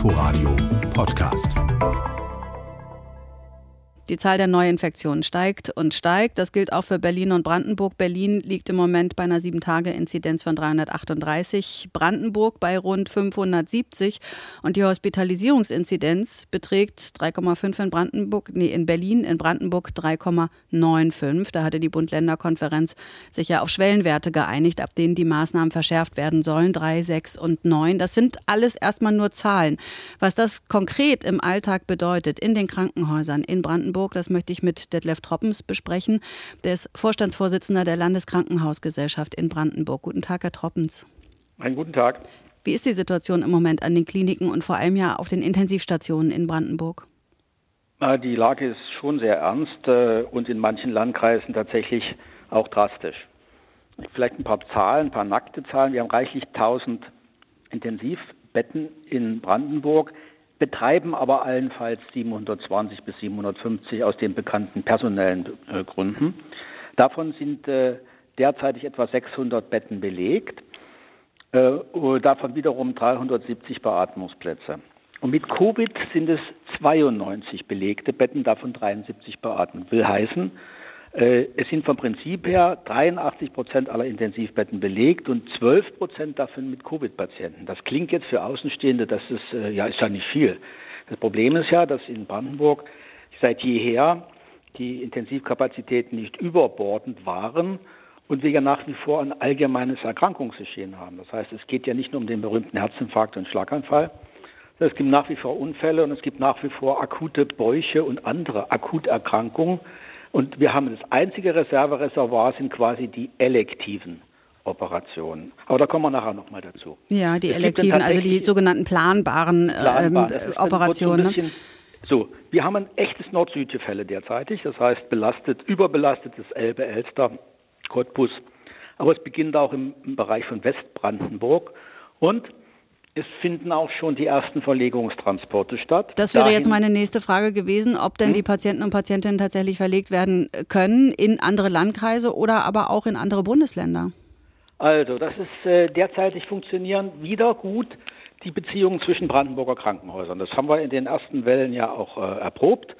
Inforadio Podcast. Die Zahl der Neuinfektionen steigt und steigt. Das gilt auch für Berlin und Brandenburg. Berlin liegt im Moment bei einer 7-Tage-Inzidenz von 338, Brandenburg bei rund 570 und die Hospitalisierungsinzidenz beträgt 3,5 in Brandenburg, nee, in Berlin, in Brandenburg 3,95. Da hatte die Bund-Länder-Konferenz sich ja auf Schwellenwerte geeinigt, ab denen die Maßnahmen verschärft werden sollen, 3, 6 und 9. Das sind alles erstmal nur Zahlen. Was das konkret im Alltag bedeutet in den Krankenhäusern in Brandenburg Brandenburg. Das möchte ich mit Detlef Troppens besprechen. Der ist Vorstandsvorsitzender der Landeskrankenhausgesellschaft in Brandenburg. Guten Tag, Herr Troppens. Einen guten Tag. Wie ist die Situation im Moment an den Kliniken und vor allem ja auf den Intensivstationen in Brandenburg? Die Lage ist schon sehr ernst äh, und in manchen Landkreisen tatsächlich auch drastisch. Vielleicht ein paar Zahlen, ein paar nackte Zahlen. Wir haben reichlich 1000 Intensivbetten in Brandenburg betreiben aber allenfalls 720 bis 750 aus den bekannten personellen äh, Gründen. Davon sind äh, derzeitig etwa 600 Betten belegt, äh, davon wiederum 370 Beatmungsplätze. Und mit Covid sind es 92 belegte Betten, davon 73 beatmet. Will heißen, äh, es sind vom Prinzip her 83 Prozent aller Intensivbetten belegt und 12 Prozent davon mit Covid-Patienten. Das klingt jetzt für Außenstehende, das ist äh, ja ist ja nicht viel. Das Problem ist ja, dass in Brandenburg seit jeher die Intensivkapazitäten nicht überbordend waren und wir ja nach wie vor ein allgemeines Erkrankungsgeschehen haben. Das heißt, es geht ja nicht nur um den berühmten Herzinfarkt und Schlaganfall, es gibt nach wie vor Unfälle und es gibt nach wie vor akute Bäuche und andere Akuterkrankungen, und wir haben das einzige Reservereservoir sind quasi die elektiven Operationen. Aber da kommen wir nachher nochmal dazu. Ja, die es elektiven, also die sogenannten planbaren, planbaren ähm, Operationen. So, bisschen, so, wir haben ein echtes Nord-Süd-Gefälle derzeitig, das heißt belastet, überbelastetes Elbe-Elster, Cottbus. Aber es beginnt auch im, im Bereich von Westbrandenburg. Und es finden auch schon die ersten Verlegungstransporte statt. Das wäre Dahin, jetzt meine nächste Frage gewesen, ob denn hm? die Patienten und Patientinnen tatsächlich verlegt werden können in andere Landkreise oder aber auch in andere Bundesländer. Also, das ist äh, derzeitig funktionieren wieder gut die Beziehungen zwischen Brandenburger Krankenhäusern. Das haben wir in den ersten Wellen ja auch äh, erprobt.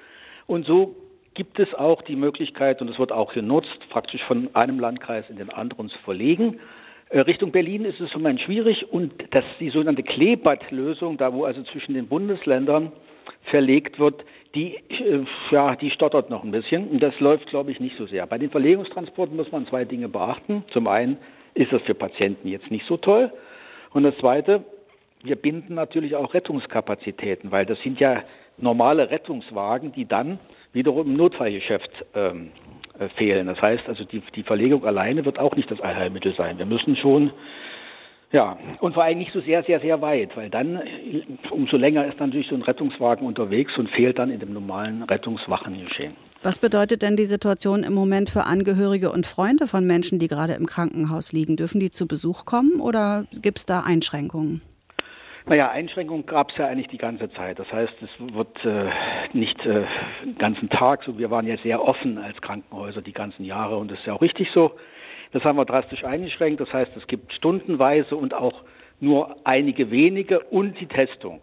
Und so gibt es auch die Möglichkeit, und es wird auch genutzt, praktisch von einem Landkreis in den anderen zu verlegen. Äh, Richtung Berlin ist es im Moment schwierig und dass die sogenannte Kleebad-Lösung, da wo also zwischen den Bundesländern verlegt wird, die, äh, ja, die stottert noch ein bisschen und das läuft, glaube ich, nicht so sehr. Bei den Verlegungstransporten muss man zwei Dinge beachten. Zum einen ist das für Patienten jetzt nicht so toll und das zweite, wir binden natürlich auch Rettungskapazitäten, weil das sind ja normale Rettungswagen, die dann wiederum im Notfallgeschäft ähm, äh, fehlen. Das heißt also, die, die Verlegung alleine wird auch nicht das Allheilmittel sein. Wir müssen schon ja, und vor allem nicht so sehr, sehr, sehr weit, weil dann, umso länger ist natürlich so ein Rettungswagen unterwegs und fehlt dann in dem normalen Rettungswachengeschehen. Was bedeutet denn die Situation im Moment für Angehörige und Freunde von Menschen, die gerade im Krankenhaus liegen? Dürfen die zu Besuch kommen oder gibt es da Einschränkungen? Naja, Einschränkungen gab es ja eigentlich die ganze Zeit. Das heißt, es wird äh, nicht äh, den ganzen Tag so. Wir waren ja sehr offen als Krankenhäuser die ganzen Jahre und das ist ja auch richtig so. Das haben wir drastisch eingeschränkt. Das heißt, es gibt stundenweise und auch nur einige wenige und die Testung.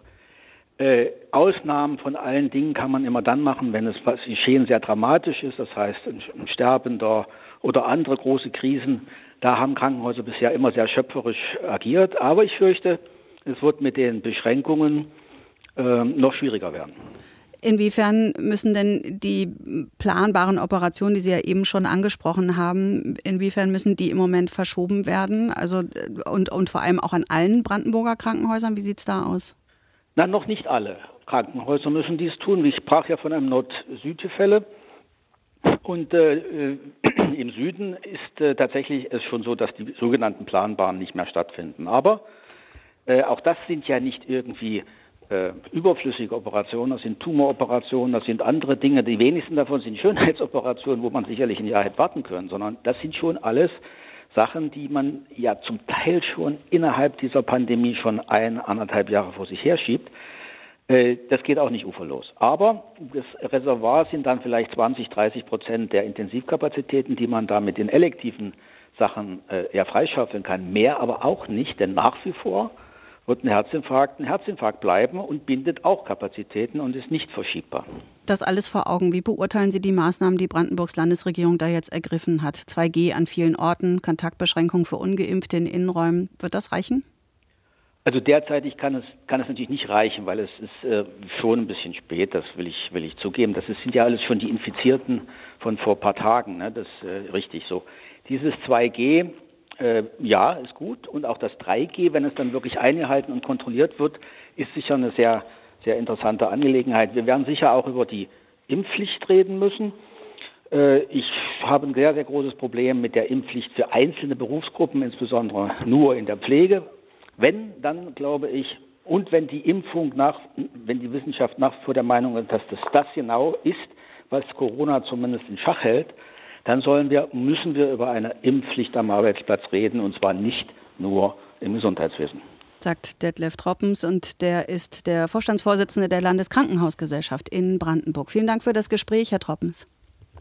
Äh, Ausnahmen von allen Dingen kann man immer dann machen, wenn es was geschehen sehr dramatisch ist, das heißt ein, ein Sterbender oder andere große Krisen. Da haben Krankenhäuser bisher immer sehr schöpferisch agiert. Aber ich fürchte, es wird mit den Beschränkungen äh, noch schwieriger werden. Inwiefern müssen denn die planbaren Operationen, die Sie ja eben schon angesprochen haben, inwiefern müssen die im Moment verschoben werden? Also und, und vor allem auch an allen Brandenburger Krankenhäusern, wie sieht es da aus? Na, noch nicht alle Krankenhäuser müssen dies tun. Ich sprach ja von einem Nord-Süd-Gefälle. Und äh, im Süden ist äh, tatsächlich es schon so, dass die sogenannten Planbahnen nicht mehr stattfinden. Aber äh, auch das sind ja nicht irgendwie äh, überflüssige Operationen, das sind Tumoroperationen, das sind andere Dinge. Die wenigsten davon sind Schönheitsoperationen, wo man sicherlich ein Jahr hätte warten können, sondern das sind schon alles Sachen, die man ja zum Teil schon innerhalb dieser Pandemie schon ein, anderthalb Jahre vor sich herschiebt. Äh, das geht auch nicht uferlos. Aber das Reservoir sind dann vielleicht 20, 30 Prozent der Intensivkapazitäten, die man da mit den elektiven Sachen äh, ja freischaufeln kann. Mehr aber auch nicht, denn nach wie vor wird ein Herzinfarkt ein Herzinfarkt bleiben und bindet auch Kapazitäten und ist nicht verschiebbar. Das alles vor Augen. Wie beurteilen Sie die Maßnahmen, die Brandenburgs Landesregierung da jetzt ergriffen hat? 2G an vielen Orten, Kontaktbeschränkungen für Ungeimpfte in Innenräumen. Wird das reichen? Also derzeitig kann es, kann es natürlich nicht reichen, weil es ist äh, schon ein bisschen spät, das will ich, will ich zugeben. Das ist, sind ja alles schon die Infizierten von vor ein paar Tagen, ne? das ist äh, richtig so. Dieses 2G äh, ja, ist gut. Und auch das 3G, wenn es dann wirklich eingehalten und kontrolliert wird, ist sicher eine sehr, sehr interessante Angelegenheit. Wir werden sicher auch über die Impfpflicht reden müssen. Äh, ich habe ein sehr, sehr großes Problem mit der Impfpflicht für einzelne Berufsgruppen, insbesondere nur in der Pflege. Wenn, dann glaube ich, und wenn die Impfung nach, wenn die Wissenschaft nach vor der Meinung ist, dass das das genau ist, was Corona zumindest in Schach hält, dann sollen wir, müssen wir über eine Impfpflicht am Arbeitsplatz reden und zwar nicht nur im Gesundheitswesen. Sagt Detlef Troppens und der ist der Vorstandsvorsitzende der Landeskrankenhausgesellschaft in Brandenburg. Vielen Dank für das Gespräch, Herr Troppens.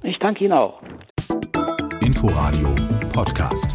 Ich danke Ihnen auch. Inforadio Podcast.